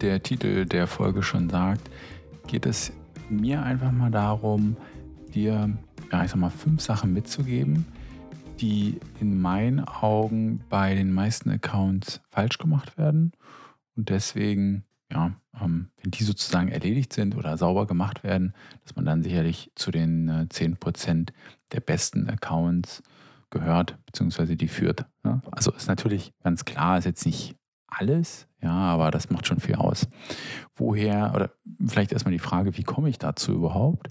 der Titel der Folge schon sagt, geht es mir einfach mal darum, dir, ja, ich sag mal, fünf Sachen mitzugeben, die in meinen Augen bei den meisten Accounts falsch gemacht werden. Und deswegen, ja, ähm, wenn die sozusagen erledigt sind oder sauber gemacht werden, dass man dann sicherlich zu den äh, 10% der besten Accounts gehört, beziehungsweise die führt. Ne? Also ist natürlich ganz klar, ist jetzt nicht alles, ja, aber das macht schon viel aus. Woher, oder vielleicht erstmal die Frage, wie komme ich dazu überhaupt,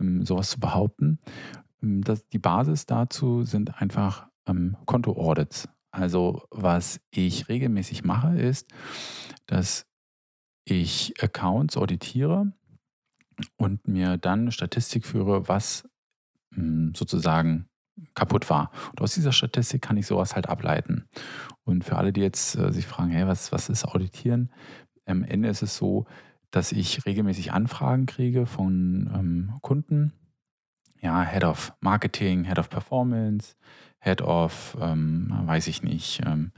ähm, sowas zu behaupten? Ähm, das, die Basis dazu sind einfach ähm, Konto-Audits. Also was ich regelmäßig mache, ist, dass ich Accounts auditiere und mir dann Statistik führe, was ähm, sozusagen kaputt war. Und aus dieser Statistik kann ich sowas halt ableiten. Und für alle, die jetzt äh, sich fragen, hey, was, was ist Auditieren? Am Ende ist es so, dass ich regelmäßig Anfragen kriege von ähm, Kunden. Ja, Head of Marketing, Head of Performance, Head of, ähm, weiß ich nicht, ähm,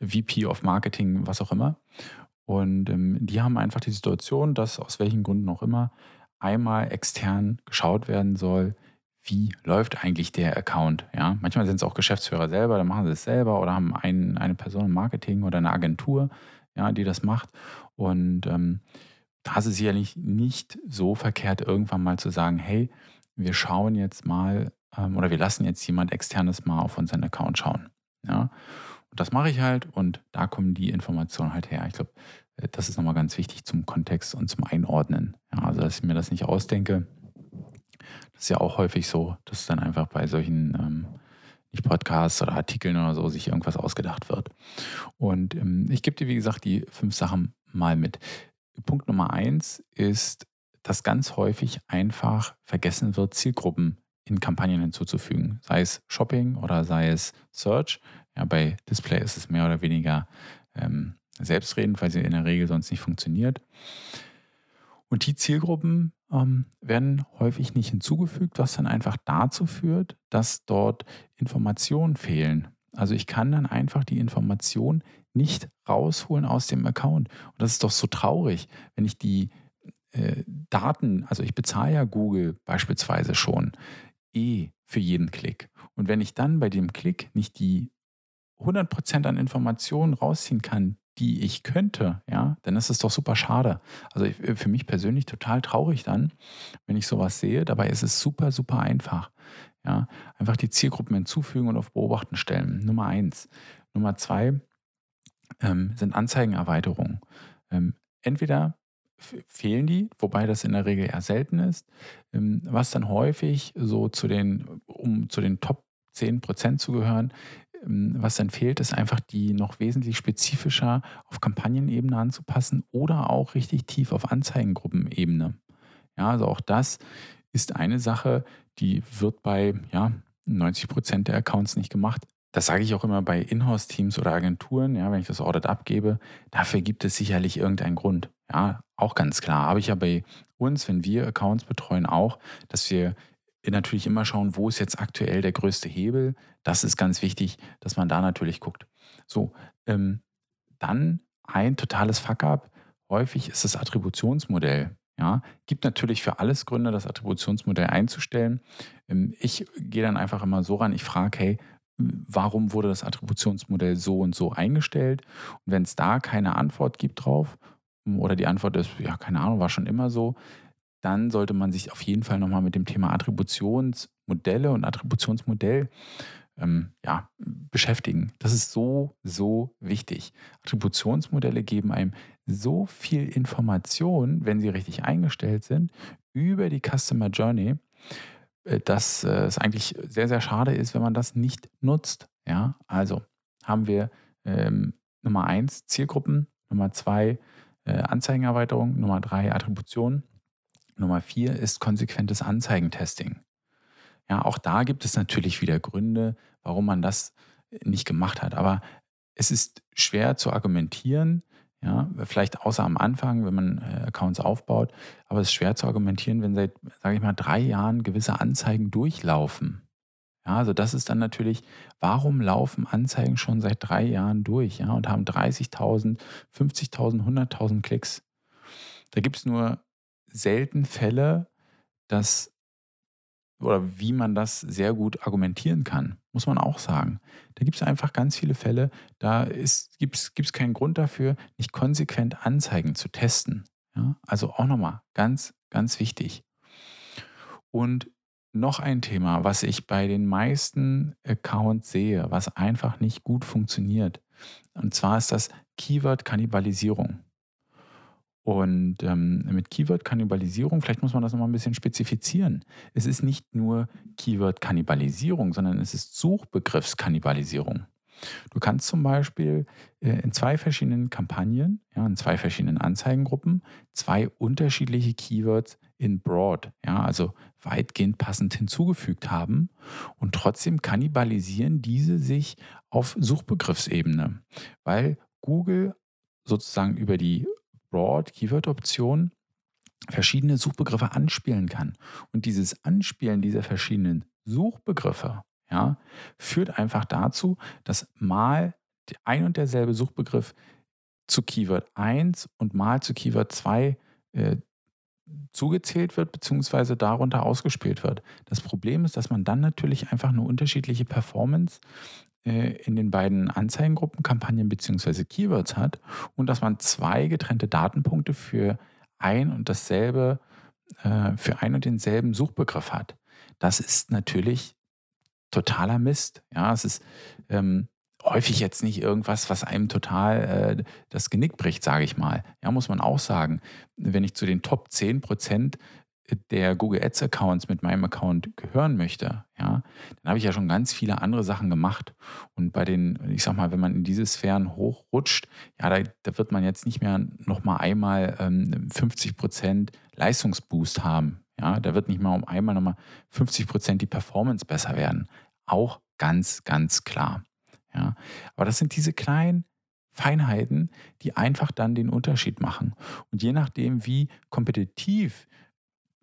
VP of Marketing, was auch immer. Und ähm, die haben einfach die Situation, dass aus welchen Gründen auch immer einmal extern geschaut werden soll, wie läuft eigentlich der Account. Ja? Manchmal sind es auch Geschäftsführer selber, dann machen sie es selber oder haben ein, eine Person im Marketing oder eine Agentur, ja, die das macht. Und ähm, da ist es sicherlich nicht so verkehrt, irgendwann mal zu sagen, hey, wir schauen jetzt mal ähm, oder wir lassen jetzt jemand externes mal auf unseren Account schauen. Ja? Und das mache ich halt und da kommen die Informationen halt her. Ich glaube, das ist nochmal ganz wichtig zum Kontext und zum Einordnen. Ja, also, dass ich mir das nicht ausdenke, das ist ja auch häufig so, dass dann einfach bei solchen ähm, nicht Podcasts oder Artikeln oder so sich irgendwas ausgedacht wird. Und ähm, ich gebe dir, wie gesagt, die fünf Sachen mal mit. Punkt Nummer eins ist, dass ganz häufig einfach vergessen wird, Zielgruppen in Kampagnen hinzuzufügen. Sei es Shopping oder sei es Search. Ja, bei Display ist es mehr oder weniger ähm, selbstredend, weil sie in der Regel sonst nicht funktioniert. Und die Zielgruppen ähm, werden häufig nicht hinzugefügt, was dann einfach dazu führt, dass dort Informationen fehlen. Also ich kann dann einfach die Information nicht rausholen aus dem Account. Und das ist doch so traurig, wenn ich die äh, Daten, also ich bezahle ja Google beispielsweise schon eh für jeden Klick. Und wenn ich dann bei dem Klick nicht die 100% an Informationen rausziehen kann, die ich könnte, ja, dann ist es doch super schade. Also ich, für mich persönlich total traurig dann, wenn ich sowas sehe. Dabei ist es super, super einfach. Ja, einfach die Zielgruppen hinzufügen und auf Beobachten stellen. Nummer eins. Nummer zwei ähm, sind Anzeigenerweiterungen. Ähm, entweder fehlen die, wobei das in der Regel eher selten ist, ähm, was dann häufig so zu den, um zu den Top 10 Prozent zu gehören, was dann fehlt, ist einfach die noch wesentlich spezifischer auf Kampagnenebene anzupassen oder auch richtig tief auf Anzeigengruppenebene. Ja, also auch das ist eine Sache, die wird bei ja, 90 Prozent der Accounts nicht gemacht. Das sage ich auch immer bei Inhouse-Teams oder Agenturen, ja, wenn ich das Audit abgebe, dafür gibt es sicherlich irgendeinen Grund. Ja, auch ganz klar. Habe ich ja bei uns, wenn wir Accounts betreuen, auch, dass wir natürlich immer schauen, wo ist jetzt aktuell der größte Hebel. Das ist ganz wichtig, dass man da natürlich guckt. So, ähm, dann ein totales Fuck-up. Häufig ist das Attributionsmodell. Ja, gibt natürlich für alles Gründe, das Attributionsmodell einzustellen. Ähm, ich gehe dann einfach immer so ran, ich frage, hey, warum wurde das Attributionsmodell so und so eingestellt? Und wenn es da keine Antwort gibt drauf, oder die Antwort ist, ja, keine Ahnung, war schon immer so, dann sollte man sich auf jeden Fall nochmal mit dem Thema Attributionsmodelle und Attributionsmodell ähm, ja, beschäftigen. Das ist so, so wichtig. Attributionsmodelle geben einem so viel Information, wenn sie richtig eingestellt sind, über die Customer Journey, äh, dass äh, es eigentlich sehr, sehr schade ist, wenn man das nicht nutzt. Ja, also haben wir ähm, Nummer eins Zielgruppen, Nummer zwei äh, Anzeigenerweiterung, Nummer drei Attribution Nummer vier ist konsequentes Anzeigentesting. Ja, auch da gibt es natürlich wieder Gründe, warum man das nicht gemacht hat. Aber es ist schwer zu argumentieren, ja, vielleicht außer am Anfang, wenn man äh, Accounts aufbaut, aber es ist schwer zu argumentieren, wenn seit, sage ich mal, drei Jahren gewisse Anzeigen durchlaufen. Ja, also das ist dann natürlich, warum laufen Anzeigen schon seit drei Jahren durch ja, und haben 30.000, 50.000, 100.000 Klicks? Da gibt es nur selten Fälle, dass oder wie man das sehr gut argumentieren kann, muss man auch sagen. Da gibt es einfach ganz viele Fälle, da gibt es keinen Grund dafür, nicht konsequent Anzeigen zu testen. Ja? Also auch nochmal ganz, ganz wichtig. Und noch ein Thema, was ich bei den meisten Accounts sehe, was einfach nicht gut funktioniert. Und zwar ist das Keyword-Kannibalisierung. Und ähm, mit Keyword-Kannibalisierung, vielleicht muss man das nochmal ein bisschen spezifizieren. Es ist nicht nur Keyword-Kannibalisierung, sondern es ist Suchbegriffskannibalisierung. Du kannst zum Beispiel äh, in zwei verschiedenen Kampagnen, ja, in zwei verschiedenen Anzeigengruppen, zwei unterschiedliche Keywords in Broad, ja, also weitgehend passend hinzugefügt haben und trotzdem kannibalisieren diese sich auf Suchbegriffsebene, weil Google sozusagen über die Broad Keyword Option verschiedene Suchbegriffe anspielen kann. Und dieses Anspielen dieser verschiedenen Suchbegriffe ja, führt einfach dazu, dass mal ein und derselbe Suchbegriff zu Keyword 1 und mal zu Keyword 2 äh, zugezählt wird bzw. darunter ausgespielt wird. Das Problem ist, dass man dann natürlich einfach eine unterschiedliche Performance in den beiden Anzeigengruppen, Kampagnen bzw. Keywords hat und dass man zwei getrennte Datenpunkte für ein und dasselbe, äh, für ein und denselben Suchbegriff hat. Das ist natürlich totaler Mist. Ja, es ist ähm, häufig jetzt nicht irgendwas, was einem total äh, das Genick bricht, sage ich mal. Ja, muss man auch sagen. Wenn ich zu den Top 10 Prozent der Google Ads Accounts mit meinem Account gehören möchte, ja, dann habe ich ja schon ganz viele andere Sachen gemacht. Und bei den, ich sag mal, wenn man in diese Sphären hochrutscht, ja, da, da wird man jetzt nicht mehr nochmal einmal ähm, 50 Prozent Leistungsboost haben. Ja, da wird nicht mal um einmal nochmal 50 Prozent die Performance besser werden. Auch ganz, ganz klar. Ja, aber das sind diese kleinen Feinheiten, die einfach dann den Unterschied machen. Und je nachdem, wie kompetitiv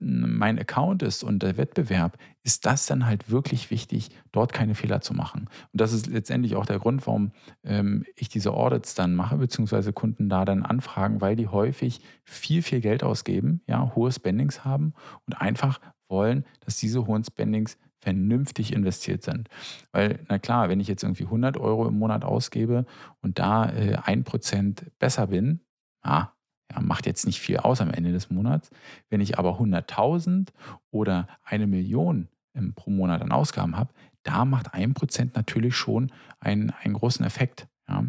mein Account ist und der Wettbewerb, ist das dann halt wirklich wichtig, dort keine Fehler zu machen. Und das ist letztendlich auch der Grund, warum ähm, ich diese Audits dann mache, beziehungsweise Kunden da dann anfragen, weil die häufig viel, viel Geld ausgeben, ja, hohe Spendings haben und einfach wollen, dass diese hohen Spendings vernünftig investiert sind. Weil, na klar, wenn ich jetzt irgendwie 100 Euro im Monat ausgebe und da äh, ein Prozent besser bin, ja, ja, macht jetzt nicht viel aus am Ende des Monats. Wenn ich aber 100.000 oder eine Million pro Monat an Ausgaben habe, da macht ein Prozent natürlich schon einen, einen großen Effekt. Ja.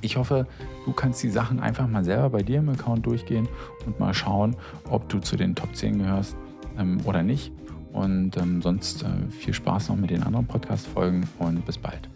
Ich hoffe, du kannst die Sachen einfach mal selber bei dir im Account durchgehen und mal schauen, ob du zu den Top 10 gehörst ähm, oder nicht. Und ähm, sonst äh, viel Spaß noch mit den anderen Podcast-Folgen und bis bald.